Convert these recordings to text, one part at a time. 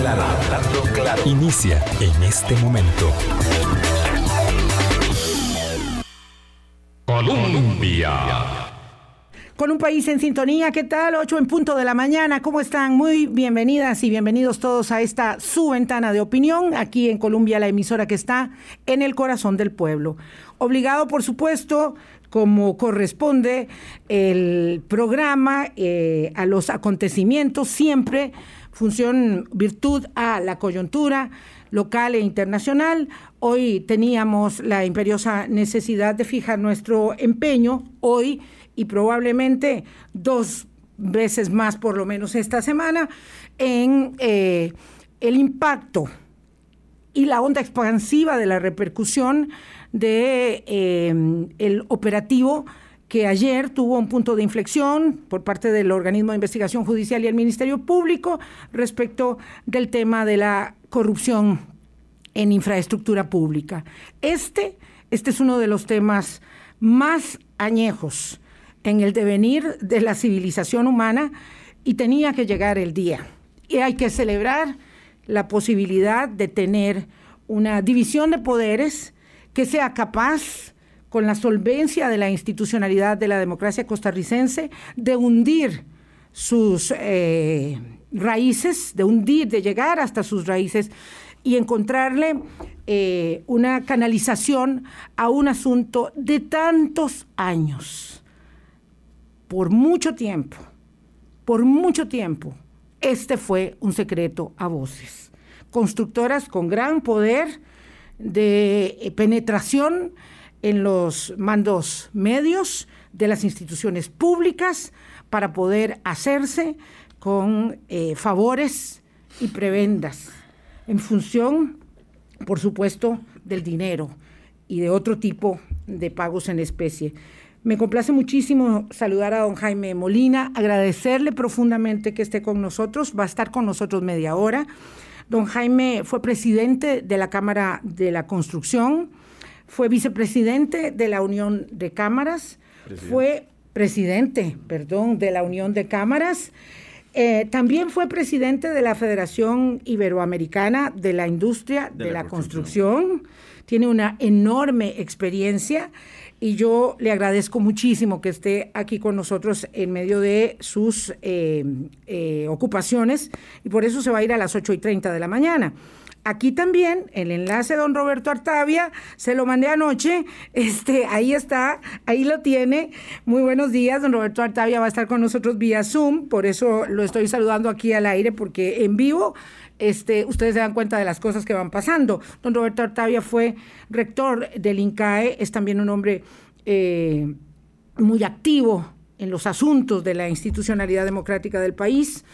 claro, hablando claro. Inicia en este momento. Colombia. Con un país en sintonía, ¿qué tal? 8 en punto de la mañana, ¿cómo están? Muy bienvenidas y bienvenidos todos a esta su ventana de opinión, aquí en Colombia, la emisora que está en el corazón del pueblo. Obligado, por supuesto, como corresponde el programa eh, a los acontecimientos, siempre función virtud a la coyuntura local e internacional. Hoy teníamos la imperiosa necesidad de fijar nuestro empeño hoy y probablemente dos veces más por lo menos esta semana en eh, el impacto y la onda expansiva de la repercusión de eh, el operativo que ayer tuvo un punto de inflexión por parte del organismo de investigación judicial y el Ministerio Público respecto del tema de la corrupción en infraestructura pública. Este, este es uno de los temas más añejos en el devenir de la civilización humana y tenía que llegar el día. Y hay que celebrar la posibilidad de tener una división de poderes que sea capaz, con la solvencia de la institucionalidad de la democracia costarricense, de hundir sus eh, raíces, de hundir, de llegar hasta sus raíces y encontrarle eh, una canalización a un asunto de tantos años. Por mucho tiempo, por mucho tiempo, este fue un secreto a voces. Constructoras con gran poder de eh, penetración en los mandos medios de las instituciones públicas para poder hacerse con eh, favores y prebendas en función, por supuesto, del dinero y de otro tipo de pagos en especie. Me complace muchísimo saludar a don Jaime Molina, agradecerle profundamente que esté con nosotros, va a estar con nosotros media hora. Don Jaime fue presidente de la Cámara de la Construcción, fue vicepresidente de la Unión de Cámaras, fue presidente, perdón, de la Unión de Cámaras. Eh, también fue presidente de la Federación Iberoamericana de la Industria de, la, construcción. Tiene una enorme experiencia y yo le agradezco muchísimo que esté aquí con nosotros en medio de sus eh, eh, ocupaciones y por eso se va a ir a las 8 y 30 de la mañana. Aquí también el enlace don Roberto Artavia, se lo mandé anoche, este, ahí está, ahí lo tiene. Muy buenos días, don Roberto Artavia va a estar con nosotros vía Zoom, por eso lo estoy saludando aquí al aire, porque en vivo este, ustedes se dan cuenta de las cosas que van pasando. Don Roberto Artavia fue rector del INCAE, es también un hombre eh, muy activo en los asuntos de la institucionalidad democrática del país.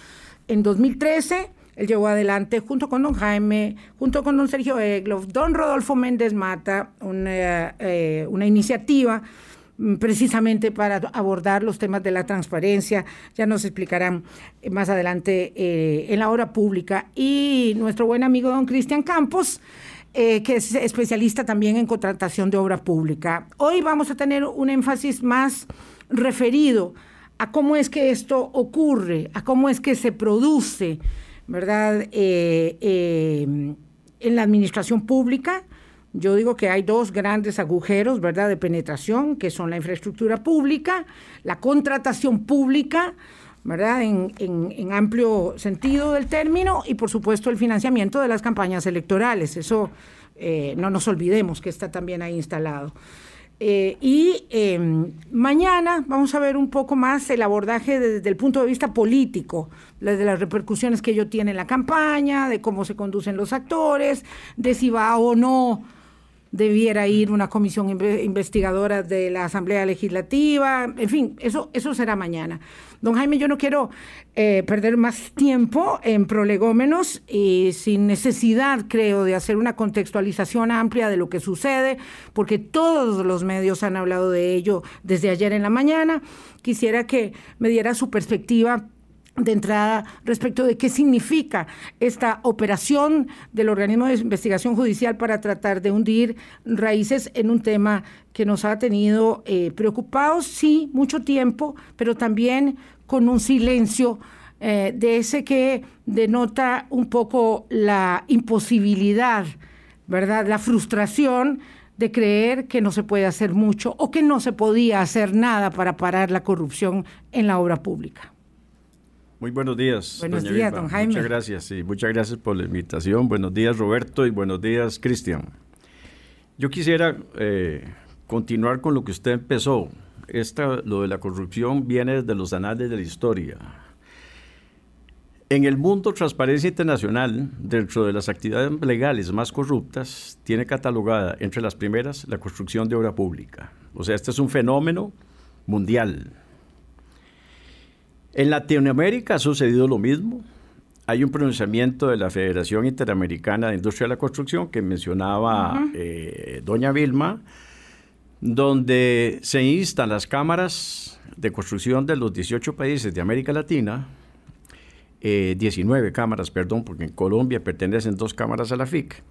En 2013 él llevó adelante, junto con don Jaime, junto con don Sergio Egloff, don Rodolfo Méndez Mata, una, eh, una iniciativa mm, precisamente para abordar los temas de la transparencia. Ya nos explicarán más adelante eh, en la hora pública. Y nuestro buen amigo don Cristian Campos, eh, que es especialista también en contratación de obra pública. Hoy vamos a tener un énfasis más referido a cómo es que esto ocurre, a cómo es que se produce ¿verdad? Eh, eh, en la administración pública, yo digo que hay dos grandes agujeros, ¿verdad?, de penetración, que son la infraestructura pública, la contratación pública, ¿verdad?, en, amplio sentido del término, y por supuesto el financiamiento de las campañas electorales. Eso eh, no nos olvidemos que está también ahí instalado. Eh, y em, mañana vamos a ver un poco más el abordaje desde el punto de vista político, de las repercusiones que ello tiene en la campaña, de cómo se conducen los actores, de si va o no debiera ir una comisión investigadora de la Asamblea Legislativa, en fin, eso, eso será mañana. Don Jaime, yo no quiero eh, perder más tiempo en prolegómenos y sin necesidad, creo, de hacer una contextualización amplia de lo que sucede, porque todos los medios han hablado de ello desde ayer en la mañana. Quisiera que me diera su perspectiva de entrada respecto de qué significa esta operación del organismo de investigación judicial para tratar de hundir raíces en un tema que nos ha tenido eh, preocupados, sí, mucho tiempo, pero también con un silencio eh, de ese que denota un poco la imposibilidad, ¿verdad? La frustración de creer que no se puede hacer mucho o que no se podía hacer nada para parar la corrupción en la obra pública. Muy buenos días. Buenos días, don Jaime. Muchas gracias, muchas gracias por la invitación. Buenos días, Roberto, y buenos días, Cristian. Yo quisiera eh, continuar con lo que usted empezó. Esta, lo de la corrupción viene desde los anales de la historia. En el mundo, Transparencia Internacional, dentro de las actividades legales más corruptas, tiene catalogada entre las primeras la construcción de obra pública. O sea, este es un fenómeno mundial. En Latinoamérica ha sucedido lo mismo. Hay un pronunciamiento de la Federación Interamericana de Industria de la Construcción que mencionaba eh, doña Vilma, donde se instan las cámaras de construcción de los 18 países de América Latina 19 eh, cámaras, perdón, porque en Colombia pertenecen dos cámaras a la FIC,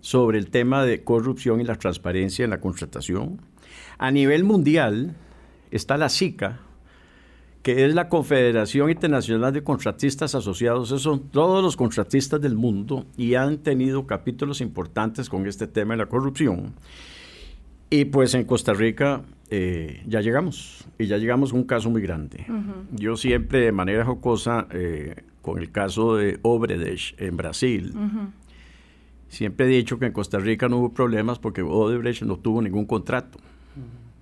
sobre el tema de corrupción y la transparencia en la contratación. A nivel mundial está la SICA, que es la Confederación Internacional de Contratistas Asociados. Esos son todos los contratistas del mundo y han tenido capítulos importantes con este tema de la corrupción. Y pues en Costa Rica eh, ya llegamos, y ya llegamos a un caso muy grande. Yo siempre de manera jocosa eh, con el caso de Obredech en Brasil. Siempre he dicho que en Costa Rica no hubo problemas porque Odebrecht no tuvo ningún contrato.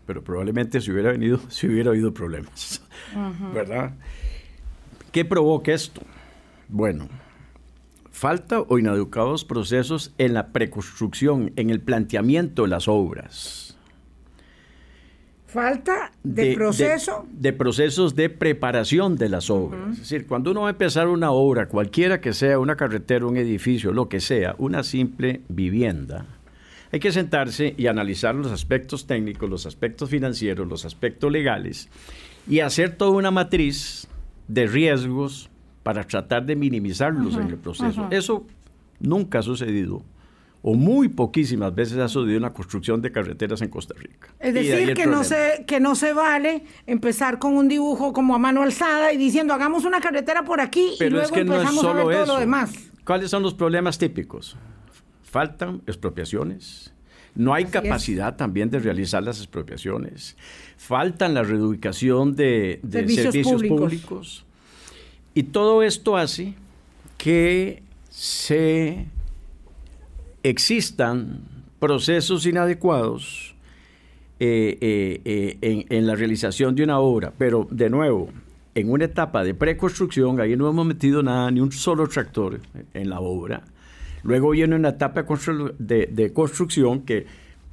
Pero probablemente si hubiera venido, si hubiera habido problemas. ¿Verdad? ¿Qué provoca esto? Bueno, falta o inadecuados procesos en la preconstrucción, en el planteamiento de las obras. Falta de, proceso. De, procesos de preparación de las obras. Es decir, cuando uno va a empezar una obra, cualquiera que sea, una carretera, un edificio, lo que sea, una simple vivienda, hay que sentarse y analizar los aspectos técnicos, los aspectos financieros, los aspectos legales y hacer toda una matriz de riesgos para tratar de minimizarlos en el proceso. Eso nunca ha sucedido o muy poquísimas veces ha sucedido una construcción de carreteras en Costa Rica. Es decir, que no, se, que no se vale empezar con un dibujo como a mano alzada y diciendo hagamos una carretera por aquí y luego empezamos a ver todo lo demás. ¿Cuáles son los problemas típicos? Faltan expropiaciones. No hay capacidad también de realizar las expropiaciones. Faltan la reubicación de, servicios, públicos. Y todo esto hace que se existan procesos inadecuados eh, eh, eh, en, la realización de una obra, pero de nuevo, en una etapa de preconstrucción, ahí no hemos metido nada, ni un solo tractor en la obra. Luego viene una etapa de, de construcción que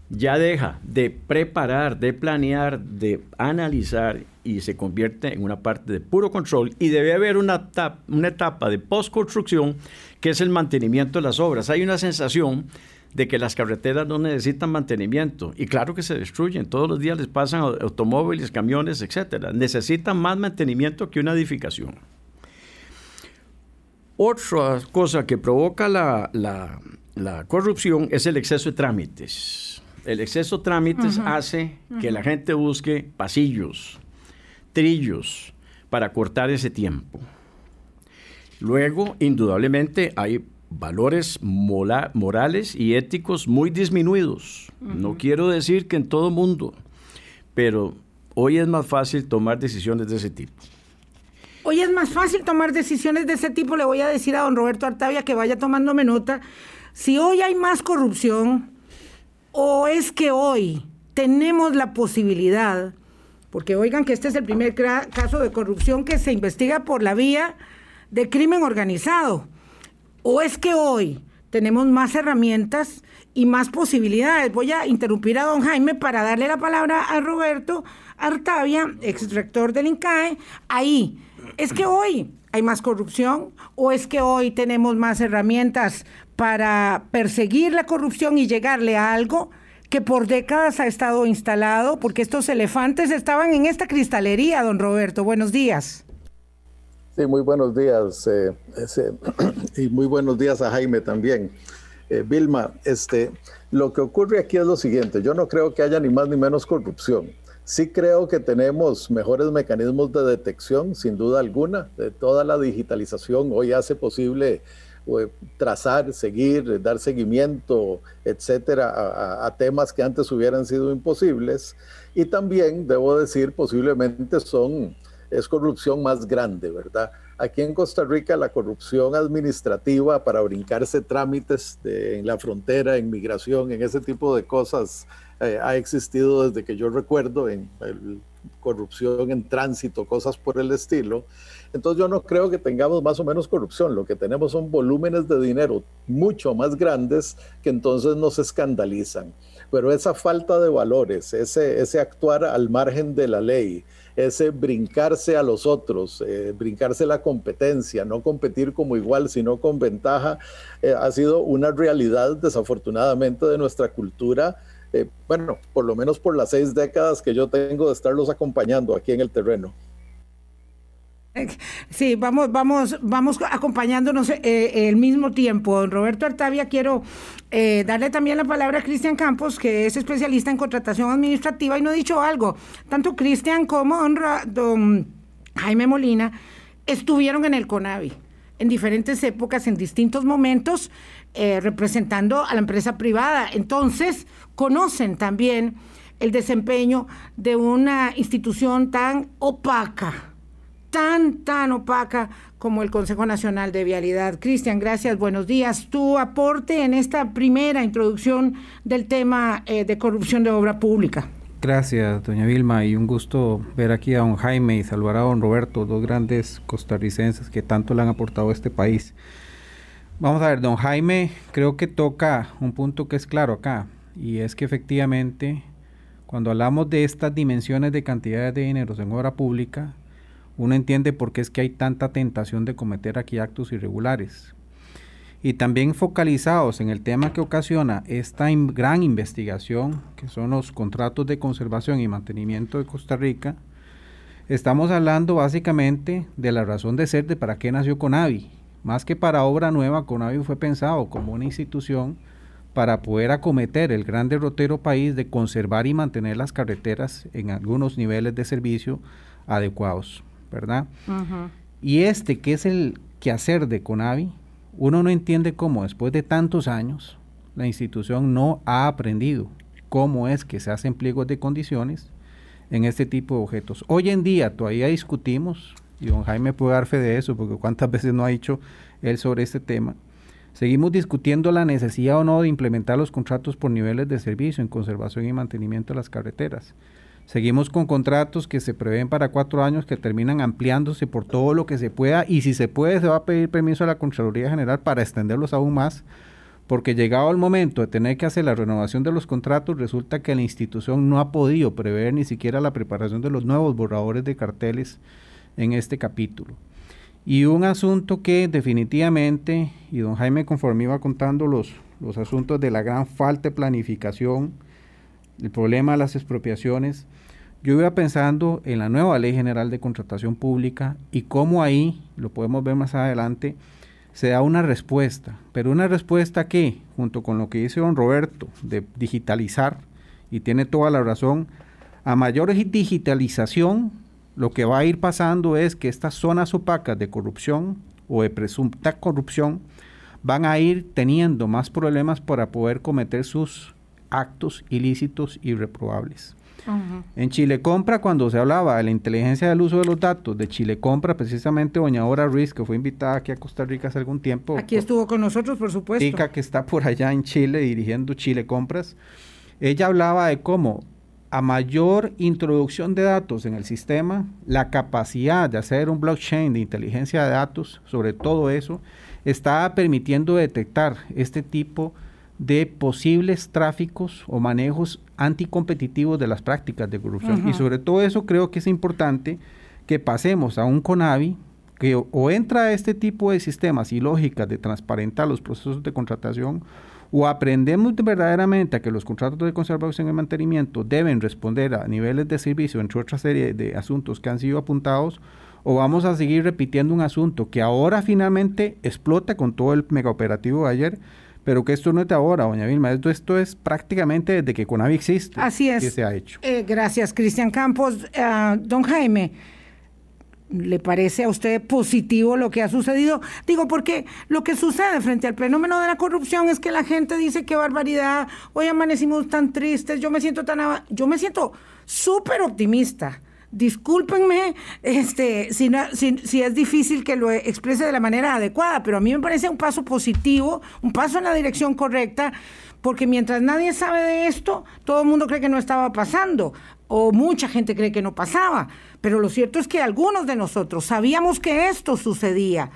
ya deja de preparar, de planear, de analizar y se convierte en una parte de puro control y debe haber una, una etapa de postconstrucción que es el mantenimiento de las obras. Hay una sensación de que las carreteras no necesitan mantenimiento y claro que se destruyen, todos los días les pasan automóviles, camiones, etcétera. Necesitan más mantenimiento que una edificación. Otra cosa que provoca la, la corrupción es el exceso de trámites. El exceso de trámites hace que la gente busque pasillos, trillos, para cortar ese tiempo. Luego, indudablemente, hay valores morales y éticos muy disminuidos. No quiero decir que en todo mundo, pero hoy es más fácil tomar decisiones de ese tipo. Hoy es más fácil tomar decisiones de ese tipo. Le voy a decir a don Roberto Artavia que vaya tomándome nota. Si hoy hay más corrupción, ¿O es que hoy tenemos la posibilidad, porque oigan que este es el primer caso de corrupción que se investiga por la vía de crimen organizado, o es que hoy tenemos más herramientas y más posibilidades. Voy a interrumpir a don Jaime para darle la palabra a Roberto Artavia, ex rector del INCAE. Ahí, es que hoy hay más corrupción o es que hoy tenemos más herramientas para perseguir la corrupción y llegarle a algo que por décadas ha estado instalado, porque estos elefantes estaban en esta cristalería, don Roberto. Buenos días. Sí, muy buenos días. Eh, y muy buenos días a Jaime también. Eh, Vilma, este, lo que ocurre aquí es lo siguiente. Yo no creo que haya ni más ni menos corrupción Sí creo que tenemos mejores mecanismos de detección, sin duda alguna. De toda la digitalización hoy hace posible eh, trazar, seguir, dar seguimiento, etcétera, a, temas que antes hubieran sido imposibles. Y también, debo decir, posiblemente son, es corrupción más grande, ¿verdad? Aquí en Costa Rica la corrupción administrativa para brincarse trámites en la frontera, en migración, en ese tipo de cosas eh, ha existido desde que yo recuerdo, en corrupción en tránsito, cosas por el estilo. Entonces yo no creo que tengamos más o menos corrupción, lo que tenemos son volúmenes de dinero mucho más grandes que entonces nos escandalizan. Pero esa falta de valores, ese, actuar al margen de la ley, ese brincarse a los otros, eh, brincarse la competencia, no competir como igual, sino con ventaja, eh, ha sido una realidad desafortunadamente de nuestra cultura. Eh, bueno, por lo menos por las seis décadas que yo tengo de estarlos acompañando aquí en el terreno. Sí, vamos, vamos, vamos acompañándonos eh, el mismo tiempo. Don Roberto Artavia, quiero eh, darle también la palabra a Cristian Campos, que es especialista en contratación administrativa y no ha dicho algo. Tanto Cristian como don, Jaime Molina estuvieron en el CONAVI en diferentes épocas, en distintos momentos, eh, representando a la empresa privada. Entonces, conocen también el desempeño de una institución tan opaca tan, tan opaca como el Consejo Nacional de Vialidad. Cristian, gracias, buenos días. Tu aporte en esta primera introducción del tema eh, de corrupción de obra pública. Gracias, doña Vilma, y un gusto ver aquí a don Jaime y saludar a don Roberto, dos grandes costarricenses que tanto le han aportado a este país. Vamos a ver, don Jaime creo que toca un punto que es claro acá, y es que efectivamente, cuando hablamos de estas dimensiones de cantidades de dinero en obra pública, uno entiende por qué es que hay tanta tentación de cometer aquí actos irregulares. Y también focalizados en el tema que ocasiona esta gran investigación, que son los contratos de conservación y mantenimiento de Costa Rica, estamos hablando básicamente de la razón de ser de para qué nació CONAVI. Más que para obra nueva, CONAVI fue pensado como una institución para poder acometer el gran derrotero país de conservar y mantener las carreteras en algunos niveles de servicio adecuados. ¿verdad? Y este, que es el quehacer de CONAVI, uno no entiende cómo después de tantos años la institución no ha aprendido cómo es que se hacen pliegos de condiciones en este tipo de objetos. Hoy en día todavía discutimos, y don Jaime puede dar fe de eso, porque cuántas veces no ha dicho él sobre este tema, seguimos discutiendo la necesidad o no de implementar los contratos por niveles de servicio en conservación y mantenimiento de las carreteras. Seguimos con contratos que se prevén para cuatro años que terminan ampliándose por todo lo que se pueda y si se puede se va a pedir permiso a la Contraloría General para extenderlos aún más porque llegado el momento de tener que hacer la renovación de los contratos resulta que la institución no ha podido prever ni siquiera la preparación de los nuevos borradores de carteles en este capítulo. Y un asunto que definitivamente, y don Jaime conforme iba contando los, los asuntos de la gran falta de planificación, el problema de las expropiaciones, yo iba pensando en la nueva Ley General de Contratación Pública y cómo ahí, lo podemos ver más adelante, se da una respuesta, pero una respuesta que, junto con lo que dice don Roberto, de digitalizar, y tiene toda la razón, a mayor digitalización, lo que va a ir pasando es que estas zonas opacas de corrupción o de presunta corrupción van a ir teniendo más problemas para poder cometer sus actos ilícitos y reprobables. En Chile Compra, cuando se hablaba de la inteligencia del uso de los datos de Chile Compra, precisamente doña Ora Ruiz, que fue invitada aquí a Costa Rica hace algún tiempo. Aquí estuvo con nosotros, por supuesto. Chica que está por allá en Chile dirigiendo Chile Compras. Ella hablaba de cómo a mayor introducción de datos en el sistema, la capacidad de hacer un blockchain de inteligencia de datos, sobre todo eso, está permitiendo detectar este tipo de posibles tráficos o manejos anticompetitivos de las prácticas de corrupción. Y sobre todo eso creo que es importante que pasemos a un CONAVI que o, entra a este tipo de sistemas y lógicas de transparentar los procesos de contratación o aprendemos verdaderamente a que los contratos de conservación y mantenimiento deben responder a niveles de servicio, entre otra serie de asuntos que han sido apuntados, o vamos a seguir repitiendo un asunto que ahora finalmente explota con todo el megaoperativo de ayer, pero que esto no es de ahora, doña Vilma, esto, esto es prácticamente desde que Conavi existe. Así es. Que se ha hecho. Eh, gracias, Cristian Campos. Ah, don Jaime, ¿le parece a usted positivo lo que ha sucedido? Digo, porque lo que sucede frente al fenómeno de la corrupción es que la gente dice qué barbaridad, hoy amanecimos tan tristes, yo me siento tan... Yo me siento súper optimista. Discúlpenme este, si, si, es difícil que lo exprese de la manera adecuada, pero a mí me parece un paso positivo, un paso en la dirección correcta, porque mientras nadie sabe de esto, todo el mundo cree que no estaba pasando, o mucha gente cree que no pasaba, pero lo cierto es que algunos de nosotros sabíamos que esto sucedía,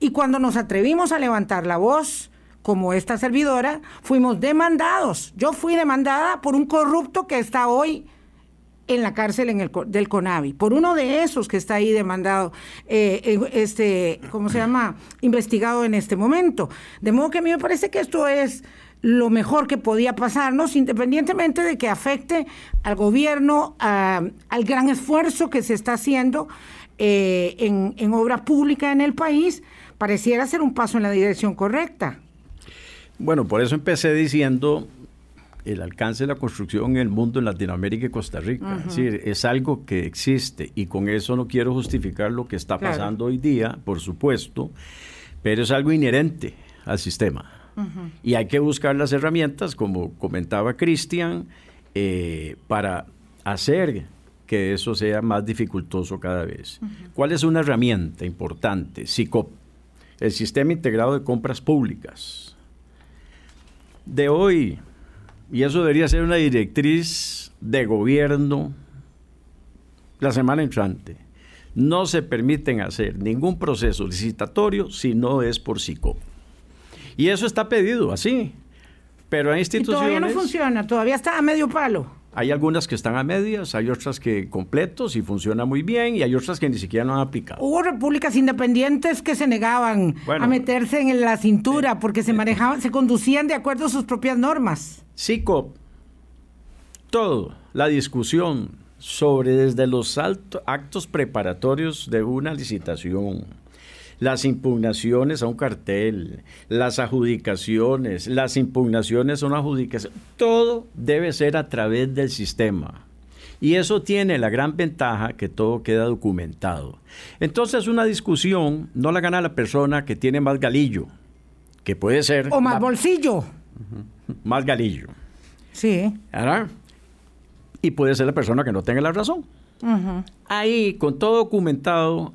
y cuando nos atrevimos a levantar la voz, como esta servidora, fuimos demandados. Yo fui demandada por un corrupto que está hoy en la cárcel en el, del CONAVI, por uno de esos que está ahí demandado, eh, este, ¿cómo se llama? Investigado en este momento. De modo que a mí me parece que esto es lo mejor que podía pasarnos, independientemente de que afecte al gobierno, al gran esfuerzo que se está haciendo eh, en, en obra pública en el país, pareciera ser un paso en la dirección correcta. Bueno, por eso empecé diciendo el alcance de la construcción en el mundo, en Latinoamérica y Costa Rica. Es decir, es algo que existe y con eso no quiero justificar lo que está pasando hoy día, por supuesto, pero es algo inherente al sistema. Y hay que buscar las herramientas, como comentaba Cristian, eh, para hacer que eso sea más dificultoso cada vez. ¿Cuál es una herramienta importante? SICOP, el Sistema Integrado de Compras Públicas. De hoy y eso debería ser una directriz de gobierno la semana entrante. No se permiten hacer ningún proceso licitatorio si no es por SICO. Y eso está pedido así. Pero hay instituciones... todavía no funciona, todavía está a medio palo. Hay algunas que están a medias, hay otras que completos y funciona muy bien, y hay otras que ni siquiera no han aplicado. Hubo repúblicas independientes que se negaban a meterse en la cintura porque se manejaban, se conducían de acuerdo a sus propias normas. SICOP, todo, la discusión sobre desde los actos preparatorios de una licitación, las impugnaciones a un cartel, las adjudicaciones, las impugnaciones a una adjudicación, todo debe ser a través del sistema. Y eso tiene la gran ventaja que todo queda documentado. Entonces una discusión no la gana la persona que tiene más galillo, que puede ser... O más bolsillo más galillo. Sí. Y puede ser la persona que no tenga la razón. Ahí, con todo documentado,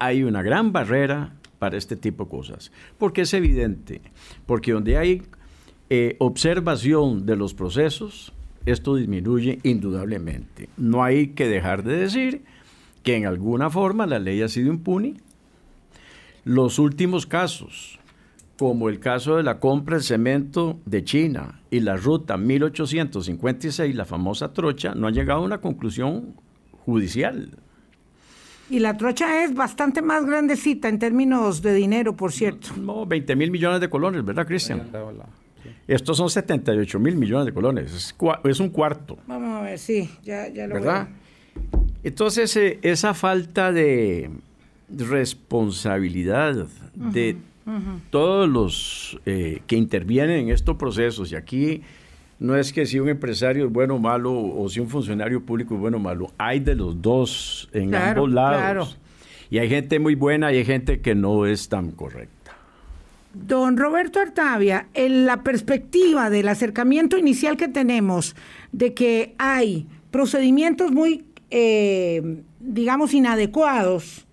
hay una gran barrera para este tipo de cosas. Porque es evidente, porque donde hay eh, observación de los procesos, esto disminuye indudablemente. No hay que dejar de decir que en alguna forma la ley ha sido impune. Los últimos casos como el caso de la compra del cemento de China y la ruta 1856, la famosa trocha, no han llegado a una conclusión judicial. Y la trocha es bastante más grandecita en términos de dinero, por cierto. No, 20 mil millones de colones, ¿verdad, Cristian? Estos son 78 mil millones de colones, es, un cuarto. Vamos a ver, sí, ya, ya lo ¿Verdad? Entonces, eh, esa falta de responsabilidad, de todos los eh, que intervienen en estos procesos, y aquí no es que si un empresario es bueno o malo o si un funcionario público es bueno o malo, hay de los dos en ambos lados. Y hay gente muy buena y hay gente que no es tan correcta. Don Roberto Artavia, en la perspectiva del acercamiento inicial que tenemos de que hay procedimientos muy, eh, digamos, inadecuados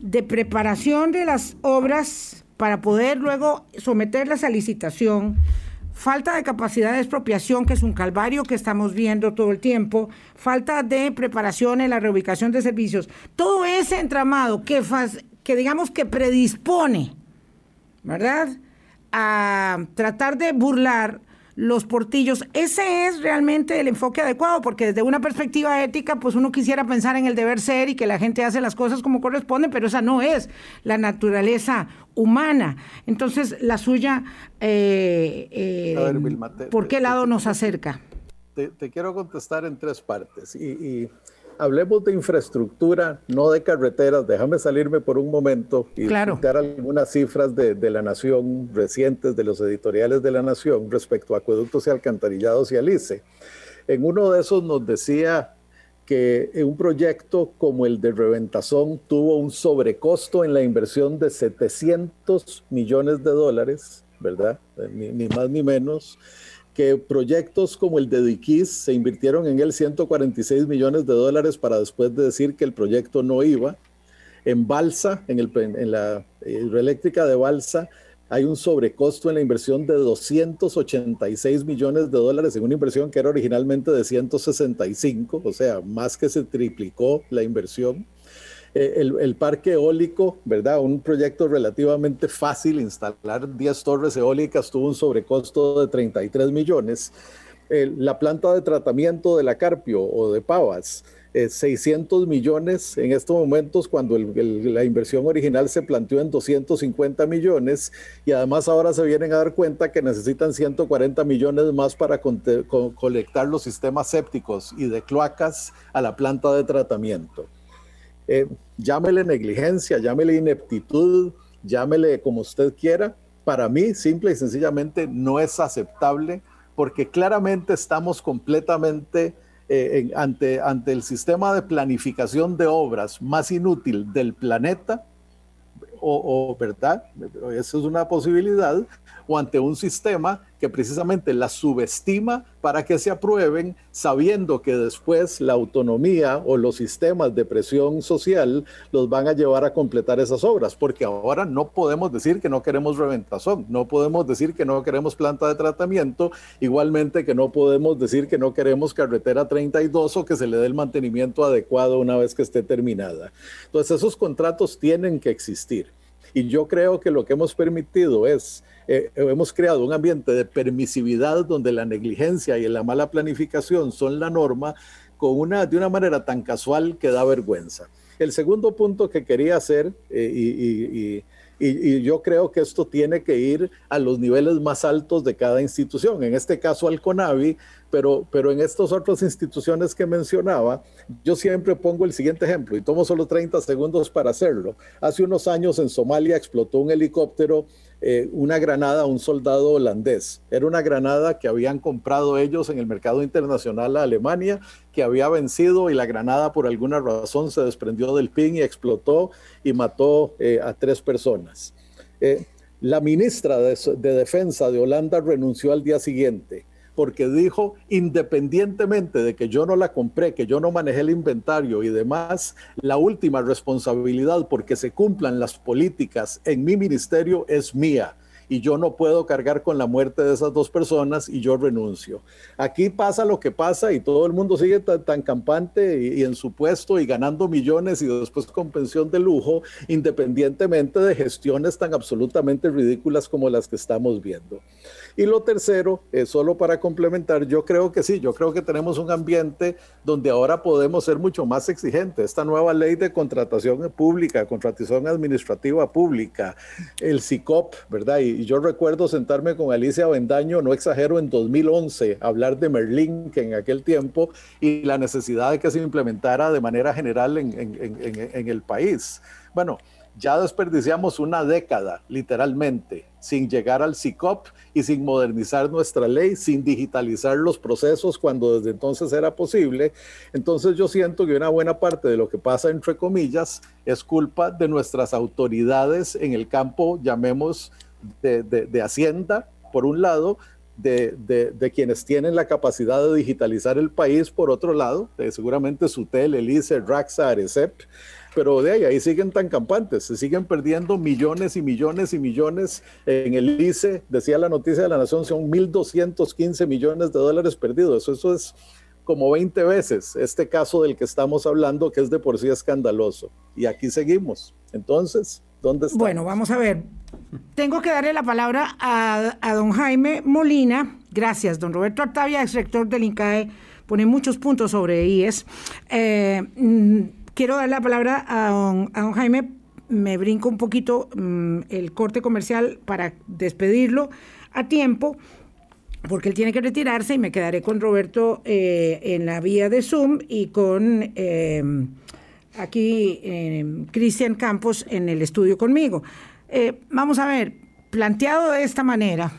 de preparación de las obras para poder luego someterlas a licitación, falta de capacidad de expropiación, que es un calvario que estamos viendo todo el tiempo, falta de preparación en la reubicación de servicios, todo ese entramado que, que digamos que predispone, ¿verdad?, a tratar de burlar los portillos. Ese es realmente el enfoque adecuado, porque desde una perspectiva ética, pues uno quisiera pensar en el deber ser y que la gente hace las cosas como corresponde, pero esa no es la naturaleza humana. Entonces, la suya, eh, eh, ¿por qué lado nos acerca? Te, quiero contestar en tres partes. Y, hablemos de infraestructura, no de carreteras. Déjame salirme por un momento y claro. dar algunas cifras de, de, la Nación recientes, de los editoriales de la Nación respecto a acueductos y alcantarillados y Alice. En uno de esos nos decía que un proyecto como el de Reventazón tuvo un sobrecosto en la inversión de 700 millones de dólares, ¿verdad? Ni, ni más ni menos que proyectos como el de Diquís se invirtieron en él 146 millones de dólares para después de decir que el proyecto no iba. En Balsa, en, el, en la hidroeléctrica de Balsa, hay un sobrecosto en la inversión de 286 millones de dólares en una inversión que era originalmente de 165, o sea, más que se triplicó la inversión. Eh, el, parque eólico, ¿verdad? Un proyecto relativamente fácil, instalar 10 torres eólicas tuvo un sobrecosto de 33 millones. Eh, la planta de tratamiento de la Carpio o de Pavas, eh, 600 millones en estos momentos cuando la inversión original se planteó en 250 millones y además ahora se vienen a dar cuenta que necesitan 140 millones más para co co colectar los sistemas sépticos y de cloacas a la planta de tratamiento. Eh, llámele negligencia, llámele ineptitud, llámele como usted quiera. Para mí, simple y sencillamente, no es aceptable porque claramente estamos completamente eh, ante, ante el sistema de planificación de obras más inútil del planeta, o, o verdad, eso es una posibilidad, o ante un sistema que precisamente las subestima para que se aprueben, sabiendo que después la autonomía o los sistemas de presión social los van a llevar a completar esas obras, porque ahora no podemos decir que no queremos reventazón, no podemos decir que no queremos planta de tratamiento, igualmente que no podemos decir que no queremos carretera 32 o que se le dé el mantenimiento adecuado una vez que esté terminada. Entonces esos contratos tienen que existir. Y yo creo que lo que hemos permitido es eh, hemos creado un ambiente de permisividad donde la negligencia y la mala planificación son la norma con una, de una manera tan casual que da vergüenza. El segundo punto que quería hacer, eh, y, y, y, y, yo creo que esto tiene que ir a los niveles más altos de cada institución, en este caso al CONAVI, pero, pero en estas otras instituciones que mencionaba, yo siempre pongo el siguiente ejemplo y tomo solo 30 segundos para hacerlo. Hace unos años en Somalia explotó un helicóptero eh, una granada a un soldado holandés. Era una granada que habían comprado ellos en el mercado internacional a Alemania, que había vencido y la granada por alguna razón se desprendió del pin y explotó y mató eh, a tres personas. Eh, la ministra de, de Defensa de Holanda renunció al día siguiente porque dijo, independientemente de que yo no la compré, que yo no manejé el inventario y demás, la última responsabilidad porque se cumplan las políticas en mi ministerio es mía y yo no puedo cargar con la muerte de esas dos personas y yo renuncio. Aquí pasa lo que pasa y todo el mundo sigue tan, campante y, en su puesto y ganando millones y después con pensión de lujo, independientemente de gestiones tan absolutamente ridículas como las que estamos viendo. Y lo tercero, solo para complementar, yo creo que sí, yo creo que tenemos un ambiente donde ahora podemos ser mucho más exigentes. Esta nueva ley de contratación pública, contratación administrativa pública, el CICOP, ¿verdad? Y, yo recuerdo sentarme con Alicia Bendaño, no exagero, en 2011, hablar de Merlín, que en aquel tiempo, y la necesidad de que se implementara de manera general en, en, en, en el país. Bueno, ya desperdiciamos una década, literalmente, sin llegar al CICOP y sin modernizar nuestra ley, sin digitalizar los procesos cuando desde entonces era posible. Entonces yo siento que una buena parte de lo que pasa, entre comillas, es culpa de nuestras autoridades en el campo, llamemos, de, de, de Hacienda, por un lado, de, de, de, quienes tienen la capacidad de digitalizar el país, por otro lado, seguramente Sutel, Elise, Raxa, Arecep, pero de ahí, ahí siguen tan campantes, se siguen perdiendo millones y millones y millones en el ICE, decía la noticia de la Nación, son 1.215 millones de dólares perdidos, eso, eso es como 20 veces este caso del que estamos hablando, que es de por sí escandaloso. Y aquí seguimos. Entonces, ¿dónde está? Bueno, vamos a ver. Tengo que darle la palabra a, a don Jaime Molina. Gracias, don Roberto Artavia, ex rector del INCAE, pone muchos puntos sobre IES. Eh, quiero dar la palabra a don, Jaime. Me brinco un poquito mmm, el corte comercial para despedirlo a tiempo. porque él tiene que retirarse y me quedaré con Roberto eh, en la vía de Zoom y con eh, aquí eh, Cristian Campos en el estudio conmigo. vamos a ver, planteado de esta manera,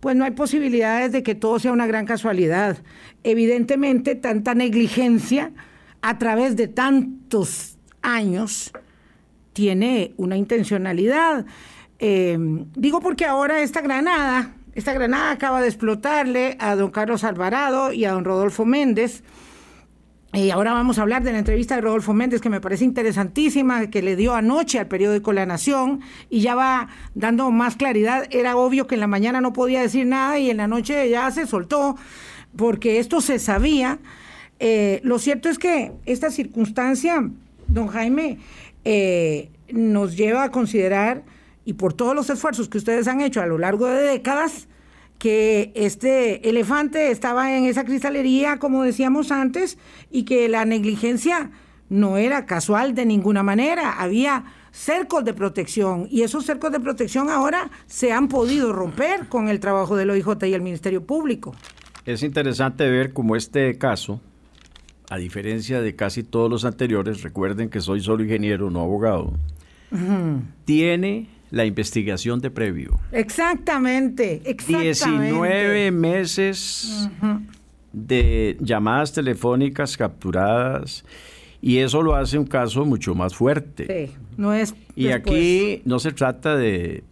pues no hay posibilidades de que todo sea una gran casualidad. Evidentemente, tanta negligencia a través de tantos años tiene una intencionalidad. digo porque ahora esta granada esta granada acaba de explotarle a don Carlos Alvarado y a don Rodolfo Méndez. Y ahora vamos a hablar de la entrevista de Rodolfo Méndez, que me parece interesantísima, que le dio anoche al periódico La Nación y ya va dando más claridad. Era obvio que en la mañana no podía decir nada y en la noche ya se soltó, porque esto se sabía. Eh, lo cierto es que esta circunstancia, don Jaime, eh, nos lleva a considerar y por todos los esfuerzos que ustedes han hecho a lo largo de décadas, que este elefante estaba en esa cristalería, como decíamos antes, y que la negligencia no era casual de ninguna manera, había cercos de protección y esos cercos de protección ahora se han podido romper con el trabajo del OIJ y el Ministerio Público. Es interesante ver cómo este caso, a diferencia de casi todos los anteriores, recuerden que soy solo ingeniero, no abogado, tiene la investigación de previo. Exactamente, exactamente. 19 meses de llamadas telefónicas capturadas y eso lo hace un caso mucho más fuerte. Sí, no es. Y aquí no se trata de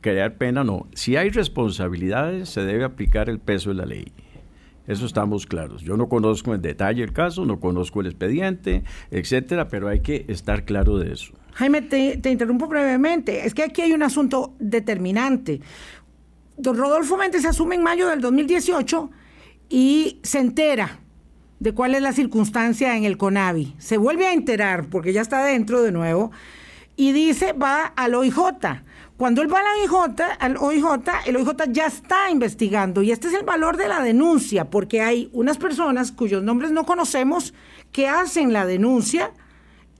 crear pena, no. Si hay responsabilidades, se debe aplicar el peso de la ley. Eso estamos claros. Yo no conozco en detalle el caso, no conozco el expediente, etcétera, pero hay que estar claro de eso. Jaime, te, interrumpo brevemente. Es que aquí hay un asunto determinante. Don Rodolfo Méndez asume en mayo del 2018 y se entera de cuál es la circunstancia en el CONAVI. Se vuelve a enterar, porque ya está dentro de nuevo, y dice, va al OIJ. Cuando él va al OIJ, al OIJ, el OIJ ya está investigando y este es el valor de la denuncia, porque hay unas personas cuyos nombres no conocemos que hacen la denuncia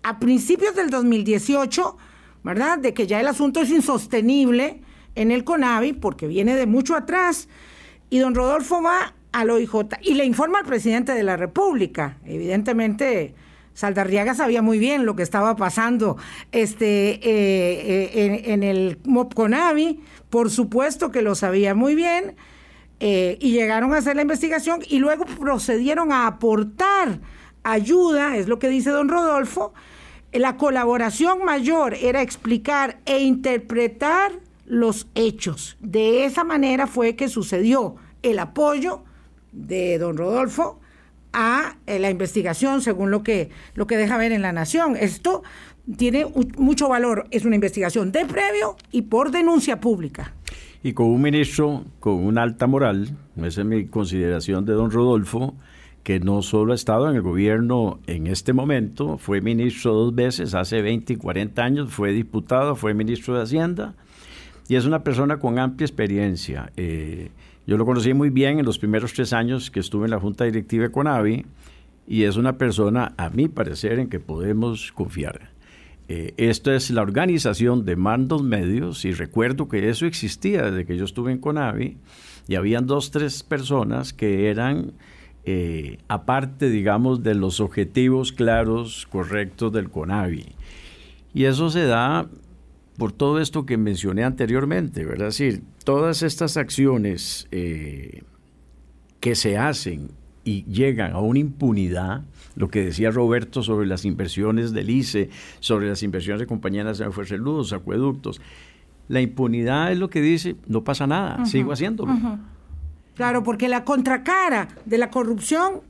a principios del 2018, ¿verdad? De que ya el asunto es insostenible en el CONAVI porque viene de mucho atrás. Y don Rodolfo va al OIJ y le informa al presidente de la República. Evidentemente, Saldarriaga sabía muy bien lo que estaba pasando este, eh, eh, en, el CONAVI, por supuesto que lo sabía muy bien, eh, y llegaron a hacer la investigación y luego procedieron a aportar ayuda, es lo que dice don Rodolfo, la colaboración mayor era explicar e interpretar los hechos. De esa manera fue que sucedió el apoyo de don Rodolfo a eh, la investigación, según lo que, lo que deja ver en la Nación. Esto tiene mucho valor, es una investigación de previo y por denuncia pública. Y con un ministro con una alta moral, esa es mi consideración de don Rodolfo, que no solo ha estado en el gobierno en este momento, fue ministro dos veces, hace 20 y 40 años, fue diputado, fue ministro de Hacienda, y es una persona con amplia experiencia. Eh, yo lo conocí muy bien en los primeros tres años que estuve en la Junta Directiva de Conavi, y es una persona, a mi parecer, en que podemos confiar. Eh, esto es la organización de mandos medios, y recuerdo que eso existía desde que yo estuve en Conavi, y habían dos, tres personas que eran eh, aparte, digamos, de los objetivos claros, correctos del CONAVI. Y eso se da por todo esto que mencioné anteriormente, ¿verdad? Es decir, todas estas acciones eh, que se hacen y llegan a una impunidad, lo que decía Roberto sobre las inversiones del ICE, sobre las inversiones de compañías nacionales de fuerzas luz, acueductos, la impunidad es lo que dice, no pasa nada, sigo haciéndolo. Claro, porque la contracara de la corrupción,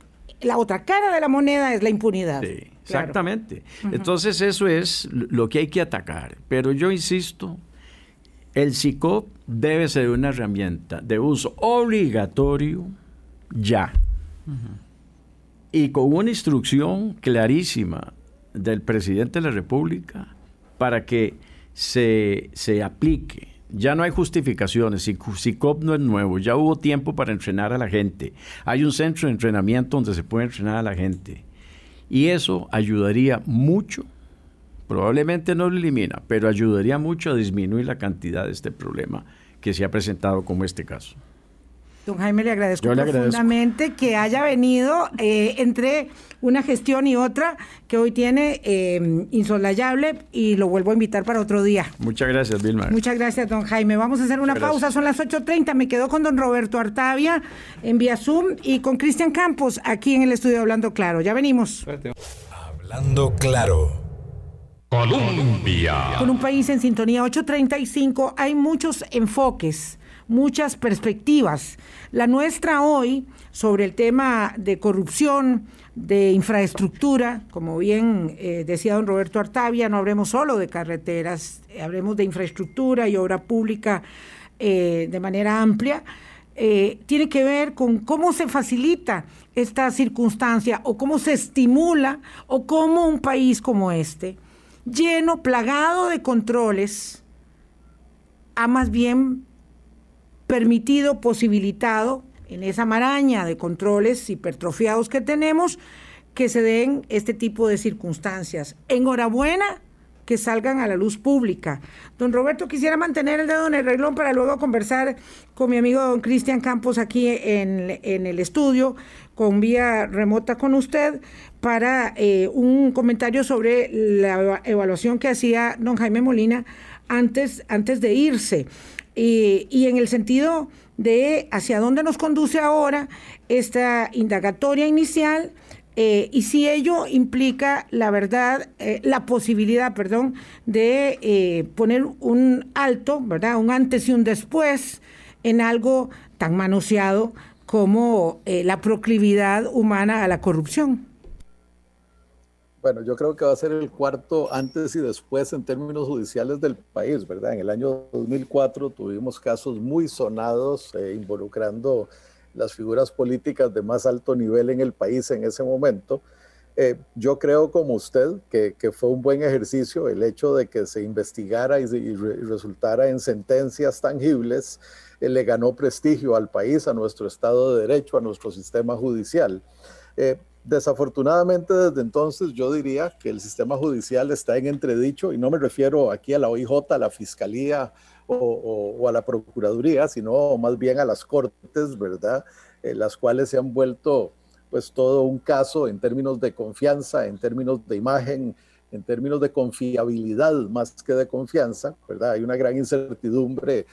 la otra cara de la moneda es la impunidad. Sí, exactamente. Entonces eso es lo que hay que atacar. Pero yo insisto, el SICOP debe ser una herramienta de uso obligatorio ya. Y con una instrucción clarísima del presidente de la República para que se, se aplique ya no hay justificaciones. SICOP no es nuevo. Ya hubo tiempo para entrenar a la gente. Hay un centro de entrenamiento donde se puede entrenar a la gente. Y eso ayudaría mucho. Probablemente no lo elimina, pero ayudaría mucho a disminuir la cantidad de este problema que se ha presentado como este caso. Don Jaime, le agradezco profundamente que haya venido eh, entre una gestión y otra que hoy tiene eh, insolayable y lo vuelvo a invitar para otro día. Muchas gracias, Vilma. Muchas gracias, don Jaime. Vamos a hacer una pausa, son las 8.30. Me quedo con don Roberto Artavia en vía Zoom y con Cristian Campos aquí en el estudio Hablando Claro. Ya venimos. Hablando Claro. Colombia. Con un país en sintonía 835 hay muchos enfoques muchas perspectivas. La nuestra hoy sobre el tema de corrupción, de infraestructura, como bien eh, decía don Roberto Artavia, no hablemos solo de carreteras, hablemos de infraestructura y obra pública eh, de manera amplia. Eh, tiene que ver con cómo se facilita esta circunstancia o cómo se estimula o cómo un país como este, lleno, plagado de controles, ha más bien permitido, posibilitado en esa maraña de controles hipertrofiados que tenemos, que se den este tipo de circunstancias. Enhorabuena que salgan a la luz pública. Don Roberto, quisiera mantener el dedo en el reglón para luego conversar con mi amigo don Cristian Campos aquí en, el estudio, con vía remota con usted, para eh, un comentario sobre la evaluación que hacía don Jaime Molina antes, antes de irse y en el sentido de hacia dónde nos conduce ahora esta indagatoria inicial eh, y si ello implica la verdad, eh, la posibilidad, perdón, de eh, poner un alto, ¿verdad? Un antes y un después en algo tan manoseado como la proclividad humana a la corrupción. Bueno, yo creo que va a ser el cuarto antes y después en términos judiciales del país, ¿verdad? En el año 2004 tuvimos casos muy sonados eh, involucrando las figuras políticas de más alto nivel en el país en ese momento. Eh, yo creo como usted que, que, fue un buen ejercicio el hecho de que se investigara y, y, resultara en sentencias tangibles, eh, le ganó prestigio al país, a nuestro Estado de Derecho, a nuestro sistema judicial. Desafortunadamente desde entonces yo diría que el sistema judicial está en entredicho y no me refiero aquí a la OIJ, a la Fiscalía o, a la Procuraduría, sino más bien a las Cortes, ¿verdad? Eh, las cuales se han vuelto pues todo un caso en términos de confianza, en términos de imagen, en términos de confiabilidad más que de confianza, ¿verdad? Hay una gran incertidumbre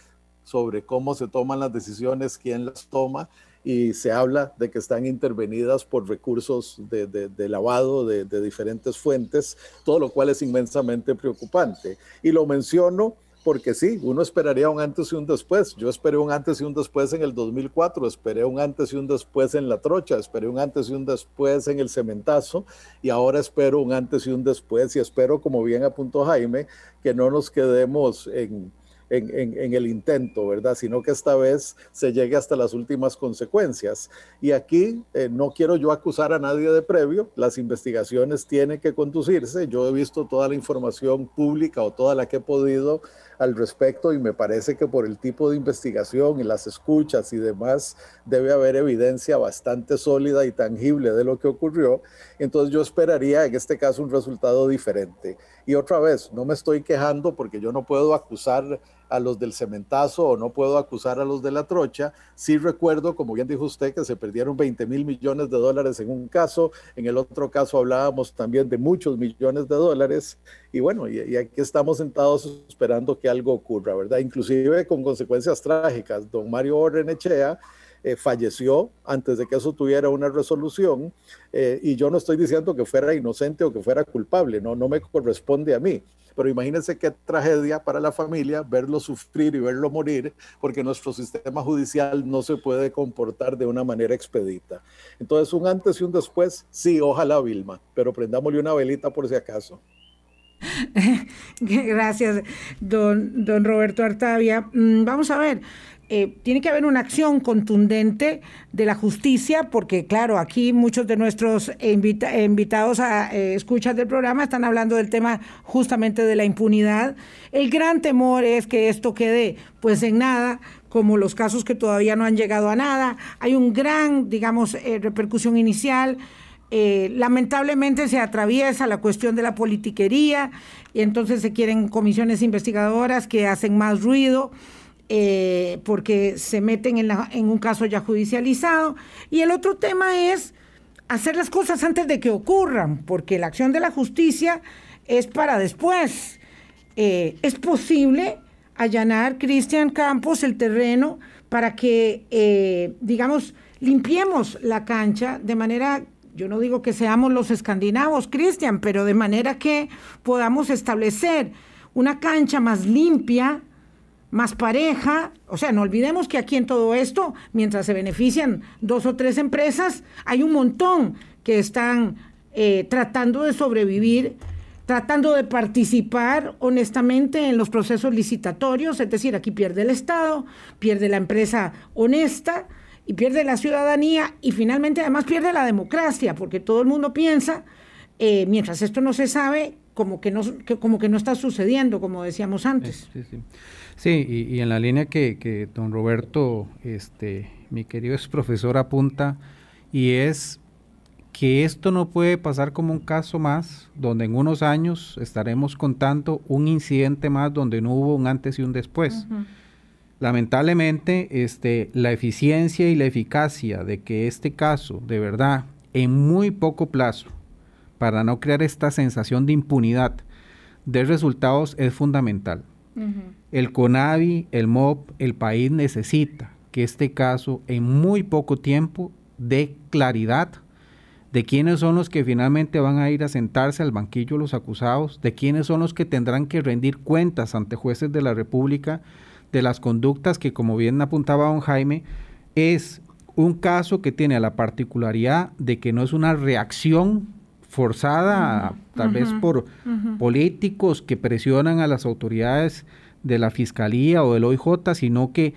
sobre cómo se toman las decisiones, quién las toma y se habla de que están intervenidas por recursos de, lavado de, diferentes fuentes, todo lo cual es inmensamente preocupante. Y lo menciono porque sí, uno esperaría un antes y un después. Yo esperé un antes y un después en el 2004, esperé un antes y un después en la trocha, esperé un antes y un después en el cementazo y ahora espero un antes y un después y espero, como bien apuntó Jaime, que no nos quedemos en en, el intento, ¿verdad? Sino que esta vez se llegue hasta las últimas consecuencias. Y aquí eh, no quiero yo acusar a nadie de previo, las investigaciones tienen que conducirse. Yo he visto toda la información pública o toda la que he podido al respecto y me parece que por el tipo de investigación y las escuchas y demás debe haber evidencia bastante sólida y tangible de lo que ocurrió. Entonces yo esperaría en este caso un resultado diferente. Y otra vez, no me estoy quejando porque yo no puedo acusar a los del cementazo o no puedo acusar a los de la trocha. Sí recuerdo, como bien dijo usted, que se perdieron 20 mil millones de dólares en un caso, en el otro caso hablábamos también de muchos millones de dólares y bueno, y, aquí estamos sentados esperando que algo ocurra, ¿verdad? Inclusive con consecuencias trágicas. Don Mario Orrenechea eh, falleció antes de que eso tuviera una resolución eh, y yo no estoy diciendo que fuera inocente o que fuera culpable, no, no me corresponde a mí. Pero imagínense qué tragedia para la familia verlo sufrir y verlo morir, porque nuestro sistema judicial no se puede comportar de una manera expedita. Entonces, un antes y un después, sí, ojalá Vilma, pero prendámosle una velita por si acaso. Gracias, don, don Roberto Artavia. Mm, vamos a ver, eh, tiene que haber una acción contundente de la justicia, porque claro, aquí muchos de nuestros invitados a eh, escuchas del programa están hablando del tema justamente de la impunidad. El gran temor es que esto quede pues en nada, como los casos que todavía no han llegado a nada. Hay un gran, digamos, eh, repercusión inicial. lamentablemente se atraviesa la cuestión de la politiquería y entonces se quieren comisiones investigadoras que hacen más ruido. Eh, porque se meten en, en un caso ya judicializado. Y el otro tema es hacer las cosas antes de que ocurran, porque la acción de la justicia es para después. Eh, es posible allanar, Cristian Campos, el terreno para que, eh, digamos, limpiemos la cancha de manera, yo no digo que seamos los escandinavos, Cristian, pero de manera que podamos establecer una cancha más limpia, más pareja. O sea, no olvidemos que aquí en todo esto, mientras se benefician dos o tres empresas, hay un montón que están eh, tratando de sobrevivir tratando de participar honestamente en los procesos licitatorios, es decir, aquí pierde el Estado, pierde la empresa honesta y pierde la ciudadanía y finalmente además pierde la democracia, porque todo el mundo piensa, eh, mientras esto no se sabe, como que no, como que no está sucediendo, como decíamos antes. Sí, sí. Sí y, en la línea que, que don Roberto, este, mi querido ex profesor, apunta, y es que esto no puede pasar como un caso más, donde en unos años estaremos contando un incidente más donde no hubo un antes y un después. Lamentablemente, este, la eficiencia y la eficacia de que este caso, de verdad, en muy poco plazo, para no crear esta sensación de impunidad de resultados, es fundamental. El CONAVI, el MOP, el país necesita que este caso en muy poco tiempo dé claridad de quiénes son los que finalmente van a ir a sentarse al banquillo los acusados, de quiénes son los que tendrán que rendir cuentas ante jueces de la República de las conductas que, como bien apuntaba don Jaime, es un caso que tiene la particularidad de que no es una reacción forzada, tal vez por políticos que presionan a las autoridades de la Fiscalía o del OIJ, sino que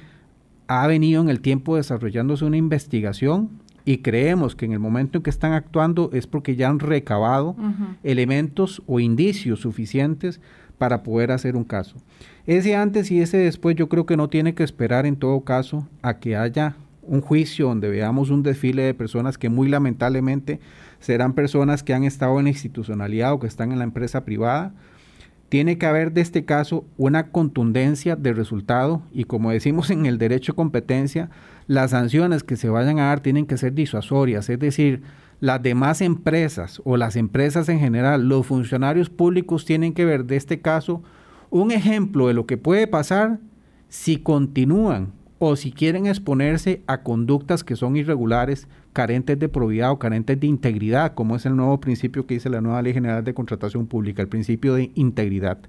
ha venido en el tiempo desarrollándose una investigación y creemos que en el momento en que están actuando es porque ya han recabado elementos o indicios suficientes para poder hacer un caso. Ese antes y ese después yo creo que no tiene que esperar en todo caso a que haya un juicio donde veamos un desfile de personas que muy lamentablemente serán personas que han estado en la institucionalidad o que están en la empresa privada. Tiene que haber de este caso una contundencia de resultado y como decimos en el derecho de competencia, las sanciones que se vayan a dar tienen que ser disuasorias, es decir, las demás empresas o las empresas en general, los funcionarios públicos tienen que ver de este caso un ejemplo de lo que puede pasar si continúan o si quieren exponerse a conductas que son irregulares, carentes de probidad o carentes de integridad, como es el nuevo principio que dice la nueva Ley General de Contratación Pública, el principio de integridad.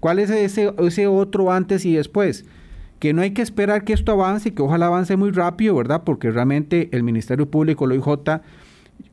¿Cuál es ese, ese otro antes y después? que no hay que esperar que esto avance y que ojalá avance muy rápido, ¿verdad? Porque realmente el Ministerio Público, lo IJ,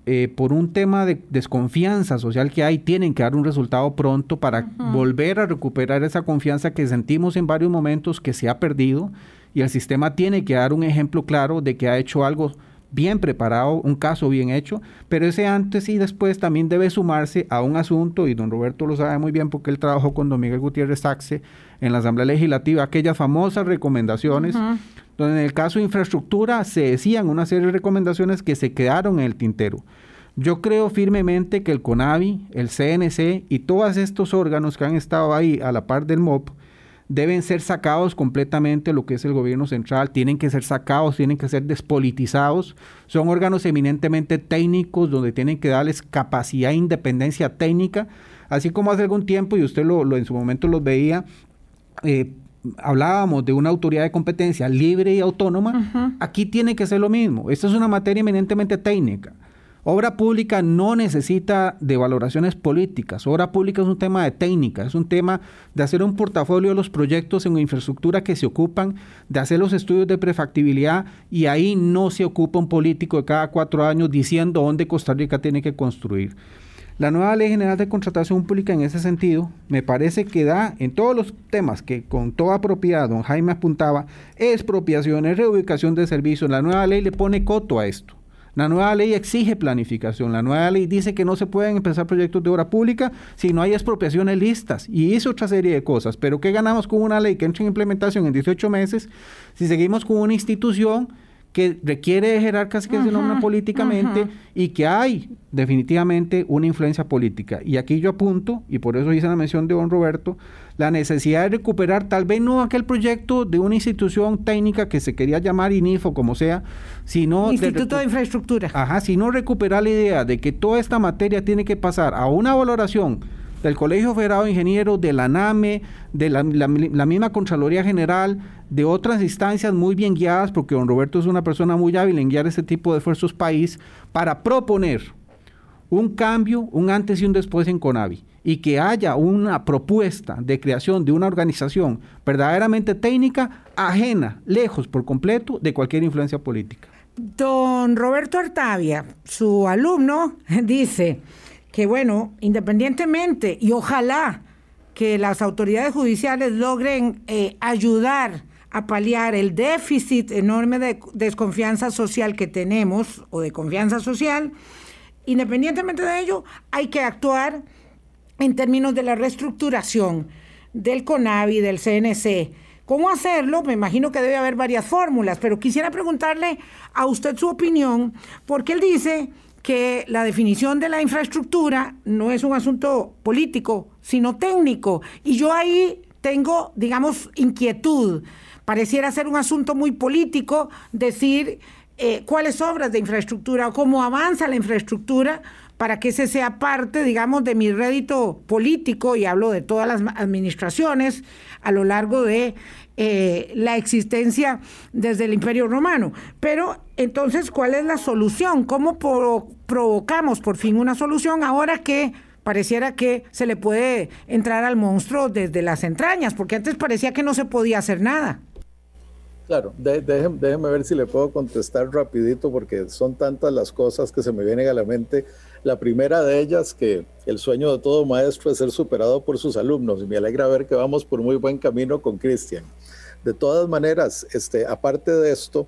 eh, por un tema de desconfianza social que hay, tienen que dar un resultado pronto para volver a recuperar esa confianza que sentimos en varios momentos que se ha perdido y el sistema tiene que dar un ejemplo claro de que ha hecho algo bien preparado, un caso bien hecho, pero ese antes y después también debe sumarse a un asunto, y don Roberto lo sabe muy bien porque él trabajó con don Miguel Gutiérrez Saxe en la Asamblea Legislativa, aquellas famosas recomendaciones, donde en el caso de infraestructura se decían una serie de recomendaciones que se quedaron en el tintero. Yo creo firmemente que el CONAVI, el CNC y todos estos órganos que han estado ahí a la par del MOP, deben ser sacados completamente lo que es el gobierno central, tienen que ser sacados, tienen que ser despolitizados, son órganos eminentemente técnicos donde tienen que darles capacidad e independencia técnica, así como hace algún tiempo, y usted lo, en su momento los veía, eh, hablábamos de una autoridad de competencia libre y autónoma, aquí tiene que ser lo mismo, esta es una materia eminentemente técnica. Obra pública no necesita de valoraciones políticas. Obra pública es un tema de técnica, es un tema de hacer un portafolio de los proyectos en infraestructura que se ocupan, de hacer los estudios de prefactibilidad y ahí no se ocupa un político de cada cuatro años diciendo dónde Costa Rica tiene que construir. La nueva Ley General de Contratación Pública en ese sentido me parece que da en todos los temas que con toda propiedad don Jaime apuntaba, expropiaciones, reubicación de servicios, la nueva ley le pone coto a esto. La nueva ley exige planificación. La nueva ley dice que no se pueden empezar proyectos de obra pública si no hay expropiaciones listas. Y hizo otra serie de cosas. Pero ¿qué ganamos con una ley que entra en implementación en 18 meses si seguimos con una institución que requiere jerarcas que se nombran políticamente y que hay definitivamente una influencia política. Y aquí yo apunto, y por eso hice la mención de don Roberto, la necesidad de recuperar tal vez no aquel proyecto de una institución técnica que se quería llamar INIFO, como sea, sino... Instituto de, Infraestructura. Ajá, sino recuperar la idea de que toda esta materia tiene que pasar a una valoración del Colegio Federado de Ingenieros, de la NAME, de la, misma Contraloría General, de otras instancias muy bien guiadas, porque don Roberto es una persona muy hábil en guiar este tipo de esfuerzos país, para proponer un cambio, un antes y un después en CONAVI, y que haya una propuesta de creación de una organización verdaderamente técnica, ajena, lejos por completo de cualquier influencia política. Don Roberto Artavia, su alumno, dice, que bueno, independientemente y ojalá que las autoridades judiciales logren eh, ayudar a paliar el déficit enorme de desconfianza social que tenemos o de confianza social, independientemente de ello, hay que actuar en términos de la reestructuración del CONAVI, del CNC. ¿Cómo hacerlo? Me imagino que debe haber varias fórmulas, pero quisiera preguntarle a usted su opinión, porque él dice que la definición de la infraestructura no es un asunto político, sino técnico. Y yo ahí tengo, digamos, inquietud. Pareciera ser un asunto muy político decir eh, cuáles obras de infraestructura o cómo avanza la infraestructura para que ese sea parte, digamos, de mi rédito político, y hablo de todas las administraciones a lo largo de eh, la existencia desde el Imperio Romano. Pero entonces, ¿cuál es la solución? ¿Cómo provocamos por fin una solución ahora que pareciera que se le puede entrar al monstruo desde las entrañas? Porque antes parecía que no se podía hacer nada. Claro, déjeme, ver si le puedo contestar rapidito porque son tantas las cosas que se me vienen a la mente. La primera de ellas, que el sueño de todo maestro es ser superado por sus alumnos y me alegra ver que vamos por muy buen camino con Cristian. De todas maneras, este, aparte de esto,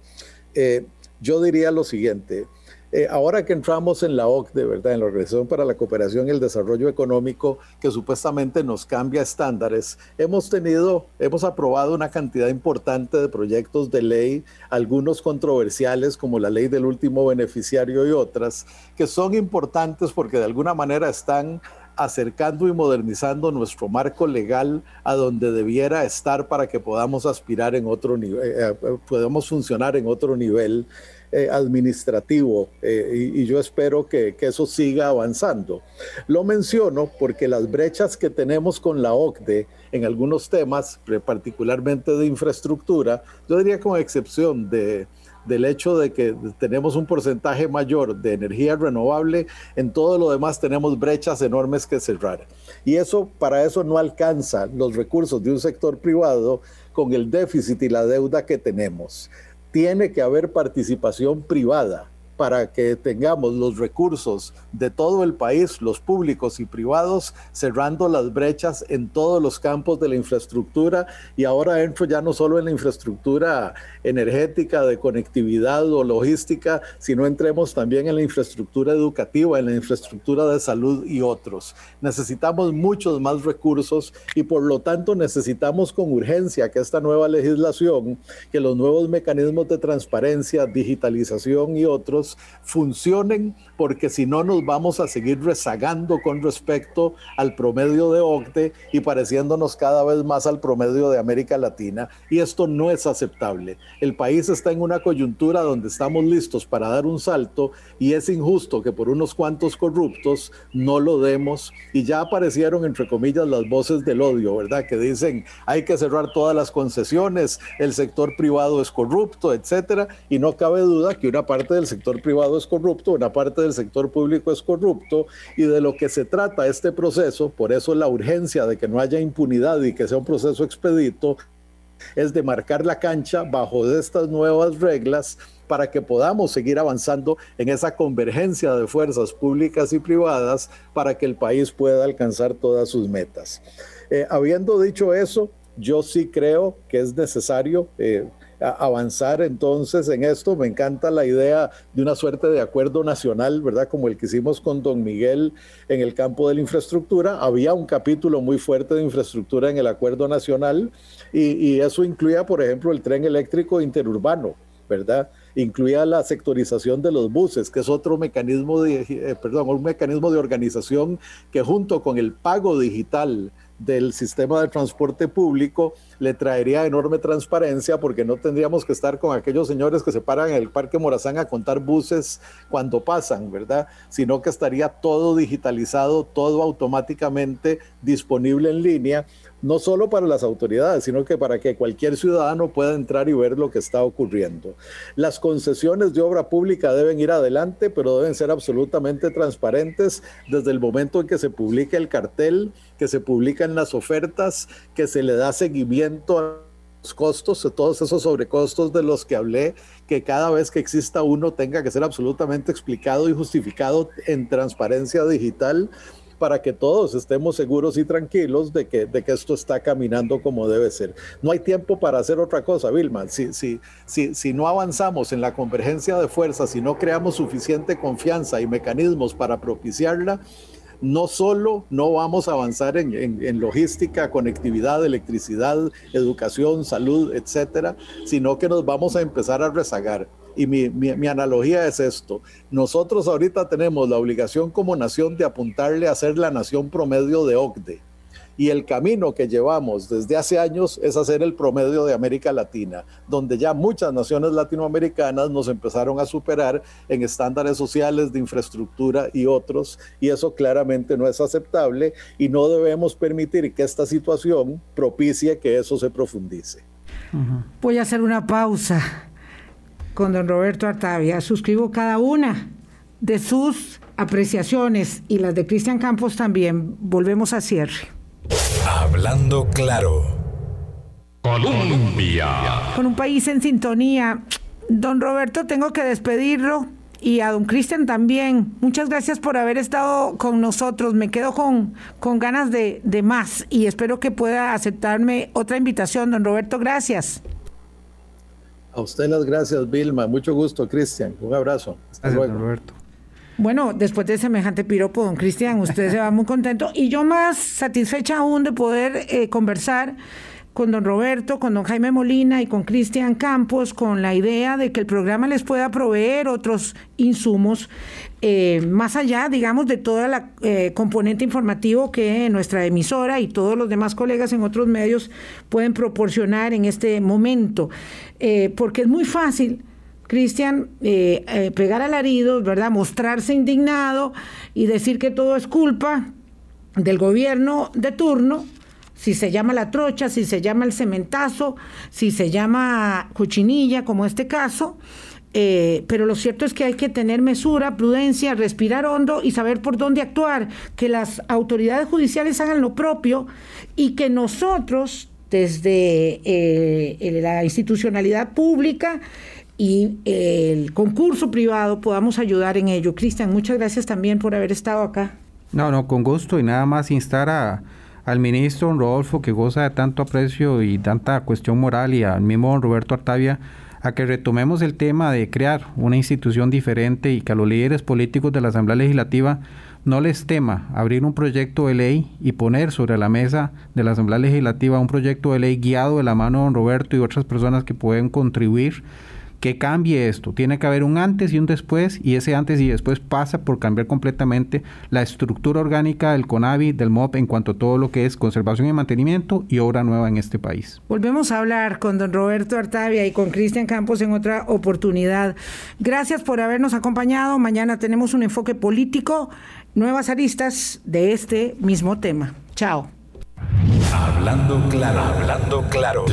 eh, yo diría lo siguiente. Eh, ahora que entramos en la OCDE, ¿verdad? En la Organización para la Cooperación y el Desarrollo Económico, que supuestamente nos cambia estándares, hemos tenido, hemos aprobado una cantidad importante de proyectos de ley, algunos controversiales como la ley del último beneficiario y otras, que son importantes porque de alguna manera están acercando y modernizando nuestro marco legal a donde debiera estar para que podamos aspirar en otro nivel, eh, eh, podamos funcionar en otro nivel eh, administrativo y, yo espero que, que, eso siga avanzando. Lo menciono porque las brechas que tenemos con la OCDE en algunos temas, particularmente de infraestructura, yo diría con excepción de del hecho de que tenemos un porcentaje mayor de energía renovable, en todo lo demás tenemos brechas enormes que cerrar. Y eso, para eso no alcanza los recursos de un sector privado con el déficit y la deuda que tenemos. Tiene que haber participación privada para que tengamos los recursos de todo el país, los públicos y privados, cerrando las brechas en todos los campos de la infraestructura y ahora entro ya no solo en la infraestructura energética, de conectividad o logística, sino entremos también en la infraestructura educativa, en la infraestructura de salud y otros. Necesitamos muchos más recursos y por lo tanto necesitamos con urgencia que esta nueva legislación, que los nuevos mecanismos de transparencia, digitalización y otros, funcionen, porque si no nos vamos a seguir rezagando con respecto al promedio de OCDE y pareciéndonos cada vez más al promedio de América Latina. Y esto no es aceptable. El país está en una coyuntura donde estamos listos para dar un salto y es injusto que por unos cuantos corruptos no lo demos. Y ya aparecieron, entre comillas, las voces del odio, ¿verdad? Que dicen hay que cerrar todas las concesiones, el sector privado es corrupto, etcétera. Y no cabe duda que una parte del sector privado es corrupto, una parte del sector público es corrupto y de lo que se trata este proceso, por eso la urgencia de que no haya impunidad y que sea un proceso expedito, es de marcar la cancha bajo estas nuevas reglas para que podamos seguir avanzando en esa convergencia de fuerzas públicas y privadas para que el país pueda alcanzar todas sus metas. Eh, habiendo dicho eso, yo sí creo que es necesario eh, avanzar entonces en esto. Me encanta la idea de una suerte de acuerdo nacional, ¿verdad? Como el que hicimos con don Miguel en el campo de la infraestructura. Había un capítulo muy fuerte de infraestructura en el acuerdo nacional y, eso incluía, por ejemplo, el tren eléctrico interurbano, ¿verdad? incluía la sectorización de los buses, que es otro mecanismo eh, perdón, un mecanismo de organización que junto con el pago digital del sistema de transporte público le traería enorme transparencia porque no tendríamos que estar con aquellos señores que se paran en el Parque Morazán a contar buses cuando pasan, ¿verdad? Sino que estaría todo digitalizado, todo automáticamente disponible en línea no solo para las autoridades, sino que para que cualquier ciudadano pueda entrar y ver lo que está ocurriendo. Las concesiones de obra pública deben ir adelante, pero deben ser absolutamente transparentes desde el momento en que se publica el cartel, que se publican las ofertas, que se le da seguimiento a los costos, todos esos sobrecostos de los que hablé, que cada vez que exista uno tenga que ser absolutamente explicado y justificado en transparencia digital para que todos estemos seguros y tranquilos de que, de que esto está caminando como debe ser. No hay tiempo para hacer otra cosa, Vilma. Si, si, si, si no avanzamos en la convergencia de fuerzas, si no creamos suficiente confianza y mecanismos para propiciarla, no solo no vamos a avanzar en, en, logística, conectividad, electricidad, educación, salud, etcétera, sino que nos vamos a empezar a rezagar. Y mi, mi, analogía es esto. Nosotros ahorita tenemos la obligación como nación de apuntarle a ser la nación promedio de OCDE. Y el camino que llevamos desde hace años es hacer el promedio de América Latina, donde ya muchas naciones latinoamericanas nos empezaron a superar en estándares sociales de infraestructura y otros, y eso claramente no es aceptable y no debemos permitir que esta situación propicie que eso se profundice. Voy a hacer una pausa con don Roberto Artavia. Suscribo cada una de sus apreciaciones y las de Cristian Campos también. Volvemos a cierre. Hablando claro. Colombia. Con un país en sintonía. Don Roberto, tengo que despedirlo y a don Cristian también. Muchas gracias por haber estado con nosotros. Me quedo con, con ganas de, de más y espero que pueda aceptarme otra invitación. Don Roberto, gracias. A usted las gracias, Vilma. Mucho gusto, Cristian. Un abrazo. Hasta luego. Roberto. Bueno, después de semejante piropo, don Cristian, usted se va muy contento y yo más satisfecha aún de poder eh, conversar con don Roberto, con don Jaime Molina y con Cristian Campos, con la idea de que el programa les pueda proveer otros insumos, eh, más allá, digamos, de toda la eh, componente informativo que nuestra emisora y todos los demás colegas en otros medios pueden proporcionar en este momento, eh, porque es muy fácil. Cristian, pegar alaridos, ¿verdad? Mostrarse indignado y decir que todo es culpa del gobierno de turno, si se llama la trocha, si se llama el cementazo, si se llama cochinilla, como este caso. Eh, pero lo cierto es que hay que tener mesura, prudencia, respirar hondo y saber por dónde actuar, que las autoridades judiciales hagan lo propio y que nosotros, desde eh, la institucionalidad pública y el concurso privado, podamos ayudar en ello. Cristian, muchas gracias también por haber estado acá. No, no, con gusto y nada más instar a al ministro don Rodolfo, que goza de tanto aprecio y tanta cuestión moral, y al mismo don Roberto Artavia, a que retomemos el tema de crear una institución diferente y que a los líderes políticos de la Asamblea Legislativa no les tema abrir un proyecto de ley y poner sobre la mesa de la Asamblea Legislativa un proyecto de ley guiado de la mano de don Roberto y otras personas que pueden contribuir que cambie esto. Tiene que haber un antes y un después y ese antes y después pasa por cambiar completamente la estructura orgánica del CONAVI, del MOP en cuanto a todo lo que es conservación y mantenimiento y obra nueva en este país. Volvemos a hablar con don Roberto Artavia y con Cristian Campos en otra oportunidad. Gracias por habernos acompañado. Mañana tenemos un enfoque político, nuevas aristas de este mismo tema. Chao. Hablando claro, hablando claro.